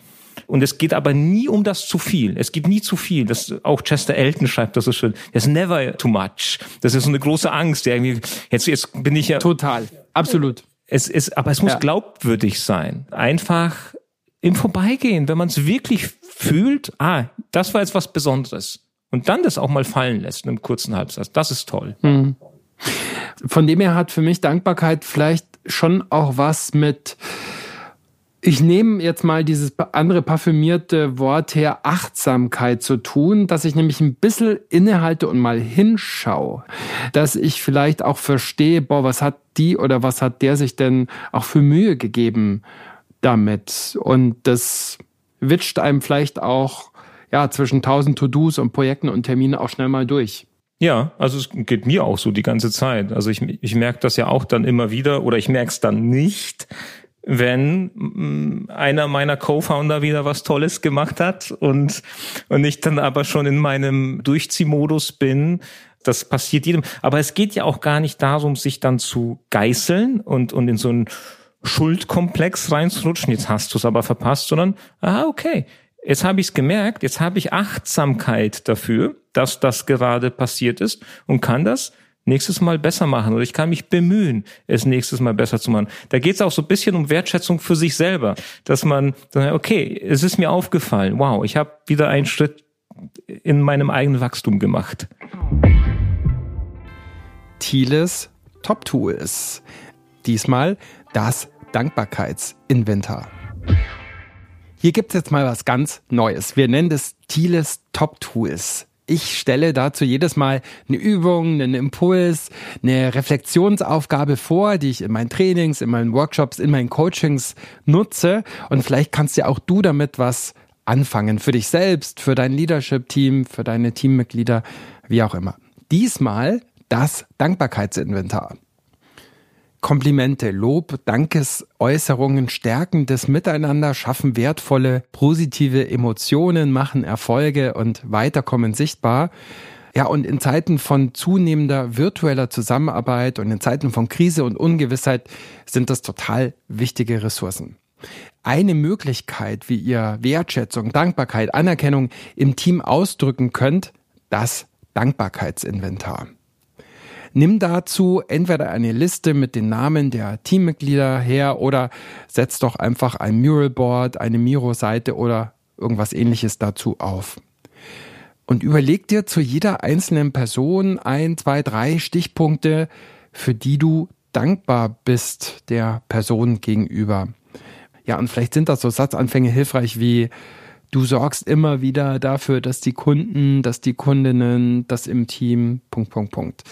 Und es geht aber nie um das zu viel. Es geht nie zu viel. Das, auch Chester Elton schreibt das so schön. There's never too much. Das ist so eine große Angst. Irgendwie, jetzt, jetzt bin ich ja. Total. Absolut. Es ist, aber es muss ja. glaubwürdig sein. Einfach im Vorbeigehen, wenn man es wirklich fühlt, ah, das war jetzt was Besonderes. Und dann das auch mal fallen lässt in einem kurzen Halbsatz. Das ist toll. Mhm. Von dem her hat für mich Dankbarkeit vielleicht schon auch was mit ich nehme jetzt mal dieses andere parfümierte Wort her, Achtsamkeit zu tun, dass ich nämlich ein bisschen innehalte und mal hinschaue, dass ich vielleicht auch verstehe, boah, was hat die oder was hat der sich denn auch für Mühe gegeben damit? Und das witscht einem vielleicht auch ja, zwischen tausend To-Dos und Projekten und Terminen auch schnell mal durch. Ja, also es geht mir auch so die ganze Zeit. Also ich, ich merke das ja auch dann immer wieder oder ich merke es dann nicht, wenn mm, einer meiner Co-Founder wieder was Tolles gemacht hat und, und ich dann aber schon in meinem Durchziehmodus bin. Das passiert jedem. Aber es geht ja auch gar nicht darum, sich dann zu geißeln und, und in so einen Schuldkomplex reinzurutschen. Jetzt hast du es aber verpasst, sondern, ah, okay. Jetzt habe ich es gemerkt, jetzt habe ich Achtsamkeit dafür, dass das gerade passiert ist und kann das nächstes Mal besser machen oder ich kann mich bemühen, es nächstes Mal besser zu machen. Da geht es auch so ein bisschen um Wertschätzung für sich selber, dass man, okay, es ist mir aufgefallen, wow, ich habe wieder einen Schritt in meinem eigenen Wachstum gemacht. Thieles Top Tools. Diesmal das Dankbarkeitsinventar. Hier gibt es jetzt mal was ganz Neues. Wir nennen das Thieles Top Tools. Ich stelle dazu jedes Mal eine Übung, einen Impuls, eine Reflexionsaufgabe vor, die ich in meinen Trainings, in meinen Workshops, in meinen Coachings nutze. Und vielleicht kannst ja auch du damit was anfangen. Für dich selbst, für dein Leadership-Team, für deine Teammitglieder, wie auch immer. Diesmal das Dankbarkeitsinventar. Komplimente, Lob, Dankesäußerungen stärken das Miteinander, schaffen wertvolle, positive Emotionen, machen Erfolge und Weiterkommen sichtbar. Ja, und in Zeiten von zunehmender virtueller Zusammenarbeit und in Zeiten von Krise und Ungewissheit sind das total wichtige Ressourcen. Eine Möglichkeit, wie ihr Wertschätzung, Dankbarkeit, Anerkennung im Team ausdrücken könnt, das Dankbarkeitsinventar. Nimm dazu entweder eine Liste mit den Namen der Teammitglieder her oder setz doch einfach ein Muralboard, eine Miro-Seite oder irgendwas ähnliches dazu auf. Und überleg dir zu jeder einzelnen Person ein, zwei, drei Stichpunkte, für die du dankbar bist der Person gegenüber. Ja, und vielleicht sind das so Satzanfänge hilfreich wie du sorgst immer wieder dafür, dass die Kunden, dass die Kundinnen, das im Team, Punkt, Punkt, Punkt.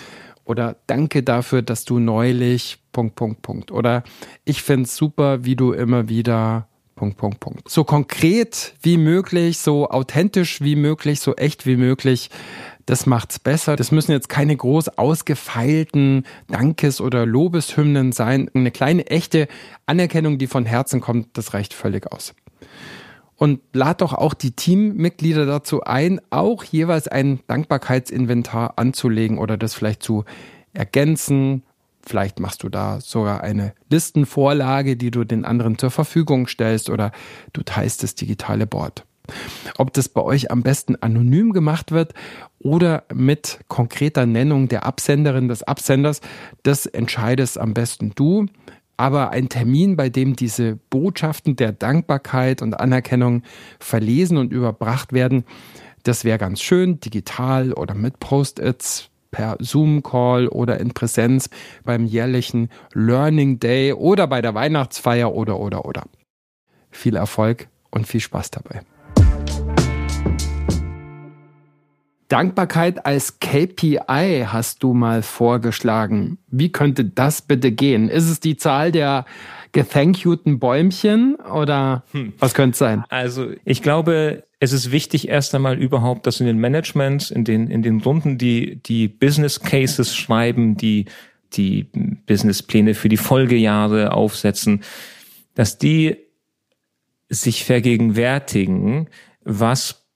Oder danke dafür, dass du neulich, Punkt, Punkt, Punkt. Oder ich finde es super, wie du immer wieder, Punkt, Punkt, Punkt. So konkret wie möglich, so authentisch wie möglich, so echt wie möglich. Das macht's besser. Das müssen jetzt keine groß ausgefeilten Dankes- oder Lobeshymnen sein. Eine kleine echte Anerkennung, die von Herzen kommt, das reicht völlig aus und lad doch auch die Teammitglieder dazu ein, auch jeweils ein Dankbarkeitsinventar anzulegen oder das vielleicht zu ergänzen. Vielleicht machst du da sogar eine Listenvorlage, die du den anderen zur Verfügung stellst oder du teilst das digitale Board. Ob das bei euch am besten anonym gemacht wird oder mit konkreter Nennung der Absenderin des Absenders, das entscheidest am besten du aber ein Termin, bei dem diese Botschaften der Dankbarkeit und Anerkennung verlesen und überbracht werden, das wäre ganz schön, digital oder mit Post-its. per Zoom-Call oder in Präsenz beim jährlichen Learning Day oder bei der Weihnachtsfeier oder oder oder. Viel Erfolg und viel Spaß dabei. Dankbarkeit als KPI hast du mal vorgeschlagen. Wie könnte das bitte gehen? Ist es die Zahl der gethankyouten Bäumchen oder hm. was könnte es sein? Also ich glaube, es ist wichtig erst einmal überhaupt, dass in den Managements, in den, in den Runden, die, die Business Cases schreiben, die, die Businesspläne für die Folgejahre aufsetzen, dass die sich vergegenwärtigen, was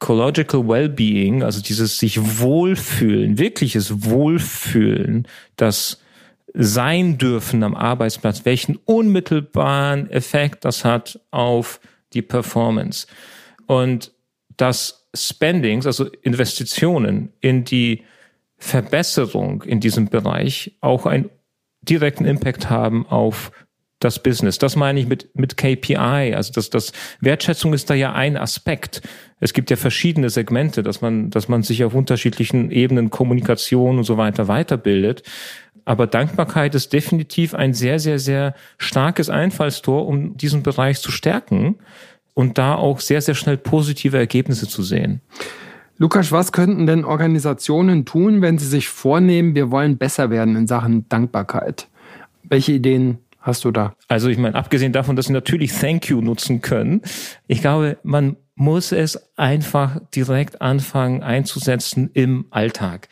Psychological Wellbeing, also dieses sich wohlfühlen, wirkliches Wohlfühlen, das sein dürfen am Arbeitsplatz, welchen unmittelbaren Effekt das hat auf die Performance. Und dass Spendings, also Investitionen in die Verbesserung in diesem Bereich auch einen direkten Impact haben auf das Business. Das meine ich mit, mit KPI. Also das, das Wertschätzung ist da ja ein Aspekt. Es gibt ja verschiedene Segmente, dass man, dass man sich auf unterschiedlichen Ebenen Kommunikation und so weiter weiterbildet. Aber Dankbarkeit ist definitiv ein sehr, sehr, sehr starkes Einfallstor, um diesen Bereich zu stärken und da auch sehr, sehr schnell positive Ergebnisse zu sehen. Lukas, was könnten denn Organisationen tun, wenn sie sich vornehmen, wir wollen besser werden in Sachen Dankbarkeit? Welche Ideen hast du da? Also ich meine, abgesehen davon, dass sie natürlich Thank You nutzen können, ich glaube, man muss es einfach direkt anfangen einzusetzen im Alltag.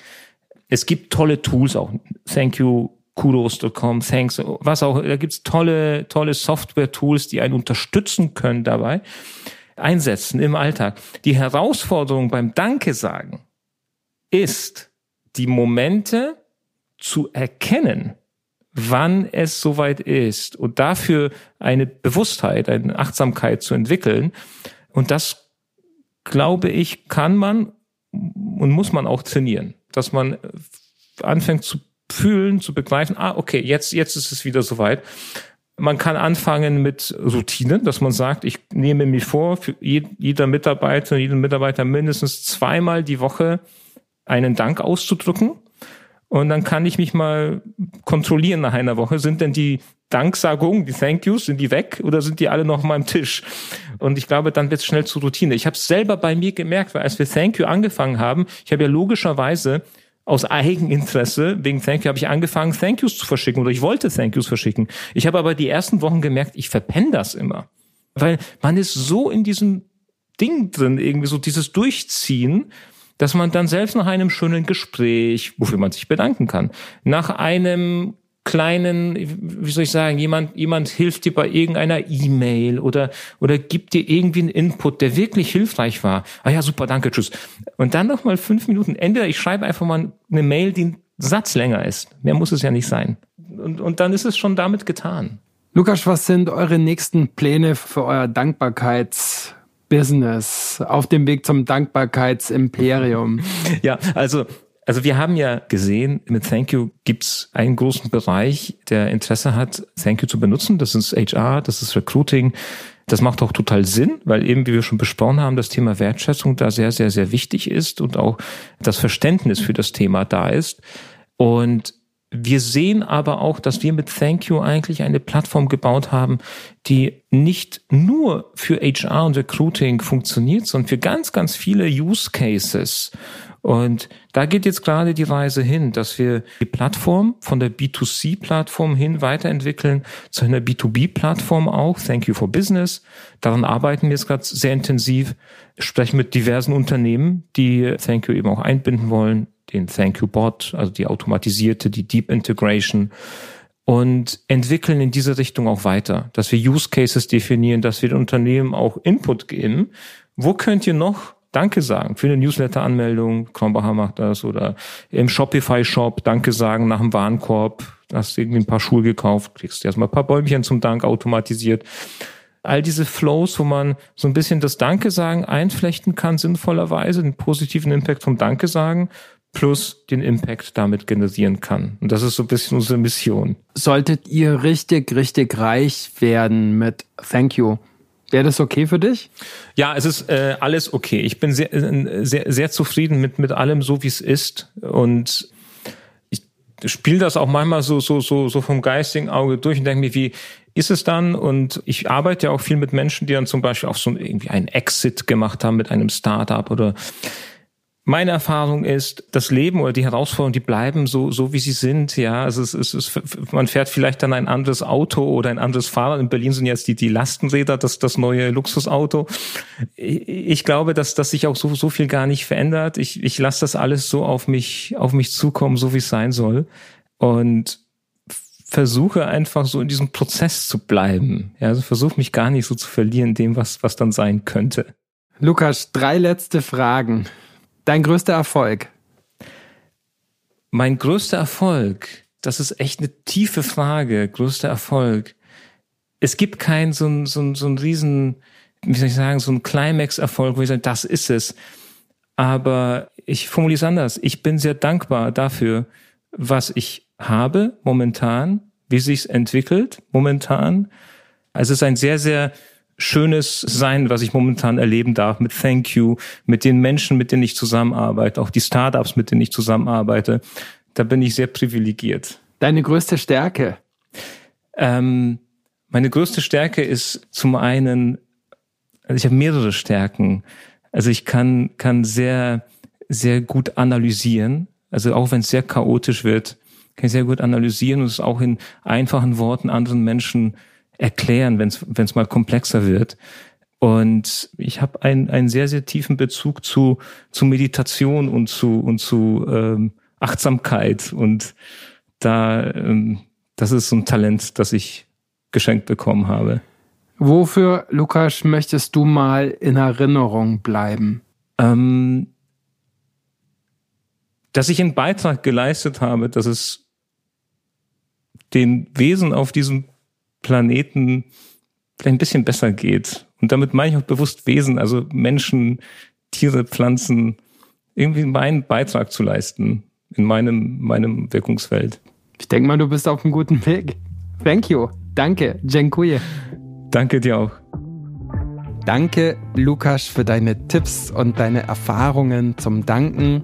Es gibt tolle Tools auch. Thank You kudos.com, thanks, was auch, da gibt's tolle, tolle Software-Tools, die einen unterstützen können dabei, einsetzen im Alltag. Die Herausforderung beim Danke sagen ist, die Momente zu erkennen, wann es soweit ist und dafür eine Bewusstheit, eine Achtsamkeit zu entwickeln. Und das, glaube ich, kann man und muss man auch trainieren, dass man anfängt zu fühlen, zu begreifen, ah, okay, jetzt, jetzt ist es wieder soweit. Man kann anfangen mit Routinen, dass man sagt, ich nehme mir vor, für jeder Mitarbeiter, jeden Mitarbeiter mindestens zweimal die Woche einen Dank auszudrücken. Und dann kann ich mich mal kontrollieren nach einer Woche. Sind denn die Danksagungen, die Thank Yous, sind die weg oder sind die alle noch mal am Tisch? Und ich glaube, dann wird es schnell zur Routine. Ich habe es selber bei mir gemerkt, weil als wir Thank You angefangen haben, ich habe ja logischerweise aus Eigeninteresse, wegen Thank You, habe ich angefangen, Thank Yous zu verschicken oder ich wollte Thank Yous verschicken. Ich habe aber die ersten Wochen gemerkt, ich verpenne das immer. Weil man ist so in diesem Ding drin, irgendwie so dieses Durchziehen, dass man dann selbst nach einem schönen Gespräch, wofür man sich bedanken kann, nach einem kleinen, wie soll ich sagen, jemand, jemand hilft dir bei irgendeiner E-Mail oder, oder gibt dir irgendwie einen Input, der wirklich hilfreich war. Ah ja, super, danke, tschüss. Und dann noch mal fünf Minuten. Entweder ich schreibe einfach mal eine Mail, die ein Satz länger ist. Mehr muss es ja nicht sein. Und, und dann ist es schon damit getan. Lukas, was sind eure nächsten Pläne für euer Dankbarkeitsbusiness auf dem Weg zum Dankbarkeitsimperium? Ja, also also wir haben ja gesehen, mit Thank You gibt's einen großen Bereich, der Interesse hat, Thank You zu benutzen. Das ist HR, das ist Recruiting. Das macht auch total Sinn, weil eben, wie wir schon besprochen haben, das Thema Wertschätzung da sehr, sehr, sehr wichtig ist und auch das Verständnis für das Thema da ist. Und wir sehen aber auch, dass wir mit Thank You eigentlich eine Plattform gebaut haben, die nicht nur für HR und Recruiting funktioniert, sondern für ganz, ganz viele Use Cases. Und da geht jetzt gerade die Reise hin, dass wir die Plattform von der B2C-Plattform hin weiterentwickeln zu einer B2B-Plattform auch, Thank You for Business. Daran arbeiten wir jetzt gerade sehr intensiv, sprechen mit diversen Unternehmen, die Thank You eben auch einbinden wollen, den Thank You Bot, also die automatisierte, die Deep Integration und entwickeln in diese Richtung auch weiter, dass wir Use Cases definieren, dass wir den Unternehmen auch Input geben. Wo könnt ihr noch Danke sagen für eine Newsletter-Anmeldung, Kronbacher macht das, oder im Shopify-Shop Danke sagen nach dem Warenkorb, hast du irgendwie ein paar Schuhe gekauft, kriegst erstmal ein paar Bäumchen zum Dank automatisiert. All diese Flows, wo man so ein bisschen das Danke sagen einflechten kann, sinnvollerweise, den positiven Impact vom Danke sagen, plus den Impact damit generieren kann. Und das ist so ein bisschen unsere Mission. Solltet ihr richtig, richtig reich werden mit Thank You, Wäre das okay für dich? Ja, es ist äh, alles okay. Ich bin sehr, äh, sehr, sehr zufrieden mit, mit allem, so wie es ist. Und ich spiele das auch manchmal so, so, so, so vom geistigen Auge durch und denke mir, wie ist es dann? Und ich arbeite ja auch viel mit Menschen, die dann zum Beispiel auch so irgendwie einen Exit gemacht haben mit einem Startup oder meine Erfahrung ist, das Leben oder die Herausforderungen, die bleiben so, so wie sie sind. Ja, es, es, es, man fährt vielleicht dann ein anderes Auto oder ein anderes Fahrrad. In Berlin sind jetzt die, die Lastenräder, das, das neue Luxusauto. Ich glaube, dass, dass sich auch so, so viel gar nicht verändert. Ich, ich lasse das alles so auf mich, auf mich zukommen, so wie es sein soll. Und versuche einfach so in diesem Prozess zu bleiben. Ja, also versuche mich gar nicht so zu verlieren dem, was, was dann sein könnte. Lukas, drei letzte Fragen. Dein größter Erfolg? Mein größter Erfolg, das ist echt eine tiefe Frage. Größter Erfolg. Es gibt keinen so ein, so ein, so ein riesen, wie soll ich sagen, so ein Climax-Erfolg, wo ich sage, das ist es. Aber ich formuliere es anders. Ich bin sehr dankbar dafür, was ich habe momentan, wie sich's entwickelt momentan. Also es ist ein sehr, sehr schönes Sein, was ich momentan erleben darf mit Thank You, mit den Menschen, mit denen ich zusammenarbeite, auch die Startups, mit denen ich zusammenarbeite. Da bin ich sehr privilegiert. Deine größte Stärke? Ähm, meine größte Stärke ist zum einen, also ich habe mehrere Stärken. Also ich kann, kann sehr, sehr gut analysieren. Also auch wenn es sehr chaotisch wird, kann ich sehr gut analysieren und es auch in einfachen Worten anderen Menschen erklären, wenn es mal komplexer wird. Und ich habe einen, einen sehr, sehr tiefen Bezug zu, zu Meditation und zu, und zu ähm, Achtsamkeit. Und da, ähm, das ist so ein Talent, das ich geschenkt bekommen habe. Wofür, Lukas, möchtest du mal in Erinnerung bleiben? Ähm, dass ich einen Beitrag geleistet habe, dass es den Wesen auf diesem Planeten vielleicht ein bisschen besser geht. Und damit meine ich auch bewusst Wesen, also Menschen, Tiere, Pflanzen, irgendwie meinen Beitrag zu leisten in meinem, meinem Wirkungsfeld. Ich denke mal, du bist auf einem guten Weg. Thank you. Danke. Dziękuję. Danke dir auch. Danke, Lukas, für deine Tipps und deine Erfahrungen zum Danken.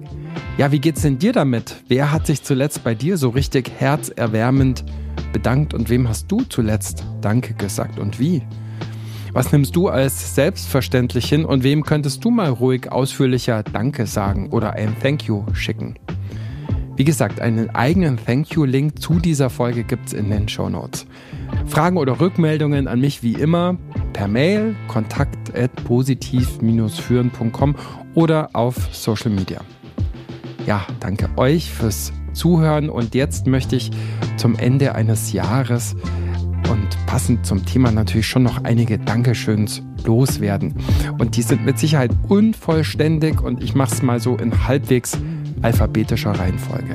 Ja, wie geht's denn dir damit? Wer hat sich zuletzt bei dir so richtig herzerwärmend bedankt und wem hast du zuletzt Danke gesagt und wie? Was nimmst du als selbstverständlich hin und wem könntest du mal ruhig ausführlicher Danke sagen oder ein Thank you schicken? Wie gesagt, einen eigenen Thank you-Link zu dieser Folge gibt's in den Show Notes. Fragen oder Rückmeldungen an mich wie immer per Mail kontakt at positiv-führen.com oder auf Social Media. Ja, danke euch fürs Zuhören und jetzt möchte ich zum Ende eines Jahres und passend zum Thema natürlich schon noch einige Dankeschöns loswerden. Und die sind mit Sicherheit unvollständig und ich mache es mal so in halbwegs alphabetischer Reihenfolge.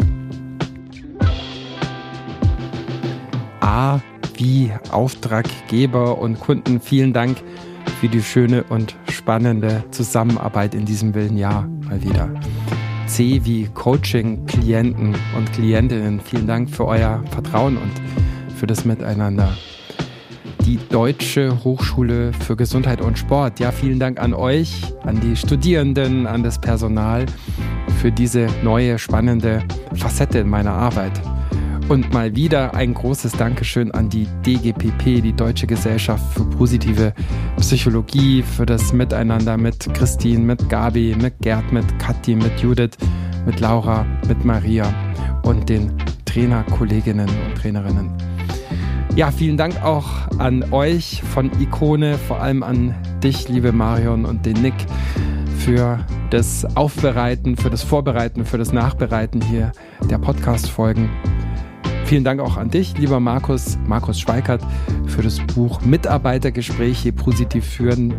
A wie Auftraggeber und Kunden, vielen Dank für die schöne und spannende Zusammenarbeit in diesem wilden Jahr mal wieder. C wie Coaching-Klienten und Klientinnen. Vielen Dank für euer Vertrauen und für das Miteinander. Die Deutsche Hochschule für Gesundheit und Sport. Ja, vielen Dank an euch, an die Studierenden, an das Personal für diese neue spannende Facette in meiner Arbeit. Und mal wieder ein großes Dankeschön an die DGPP, die Deutsche Gesellschaft für positive Psychologie, für das Miteinander mit Christine, mit Gabi, mit Gerd, mit Kathi, mit Judith, mit Laura, mit Maria und den Trainerkolleginnen und Trainerinnen. Ja, vielen Dank auch an euch von Ikone, vor allem an dich, liebe Marion und den Nick, für das Aufbereiten, für das Vorbereiten, für das Nachbereiten hier der Podcast-Folgen. Vielen Dank auch an dich, lieber Markus, Markus Schweikert, für das Buch Mitarbeitergespräche positiv führen.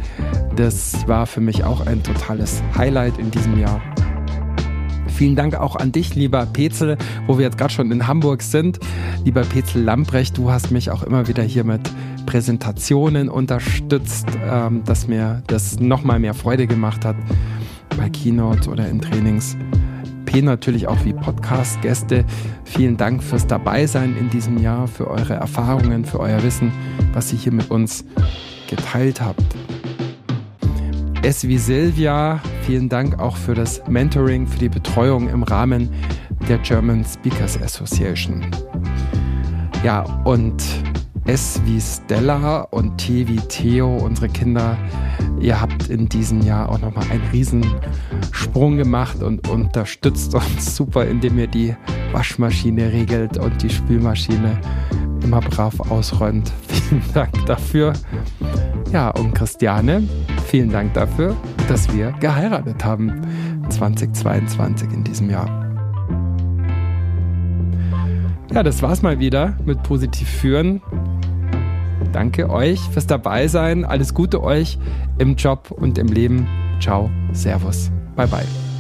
Das war für mich auch ein totales Highlight in diesem Jahr. Vielen Dank auch an dich, lieber Petzel, wo wir jetzt gerade schon in Hamburg sind. Lieber Petzel Lambrecht, du hast mich auch immer wieder hier mit Präsentationen unterstützt, ähm, dass mir das nochmal mehr Freude gemacht hat bei Keynote oder in Trainings. Natürlich auch wie Podcast-Gäste. Vielen Dank fürs Dabeisein in diesem Jahr, für eure Erfahrungen, für euer Wissen, was ihr hier mit uns geteilt habt. Es wie Silvia, vielen Dank auch für das Mentoring, für die Betreuung im Rahmen der German Speakers Association. Ja, und S wie Stella und T wie Theo, unsere Kinder, ihr habt in diesem Jahr auch nochmal einen Riesensprung gemacht und unterstützt uns super, indem ihr die Waschmaschine regelt und die Spülmaschine immer brav ausräumt. Vielen Dank dafür. Ja, und Christiane, vielen Dank dafür, dass wir geheiratet haben 2022 in diesem Jahr. Ja, das war's mal wieder mit Positiv führen. Danke euch fürs Dabeisein. Alles Gute euch im Job und im Leben. Ciao, Servus, bye bye.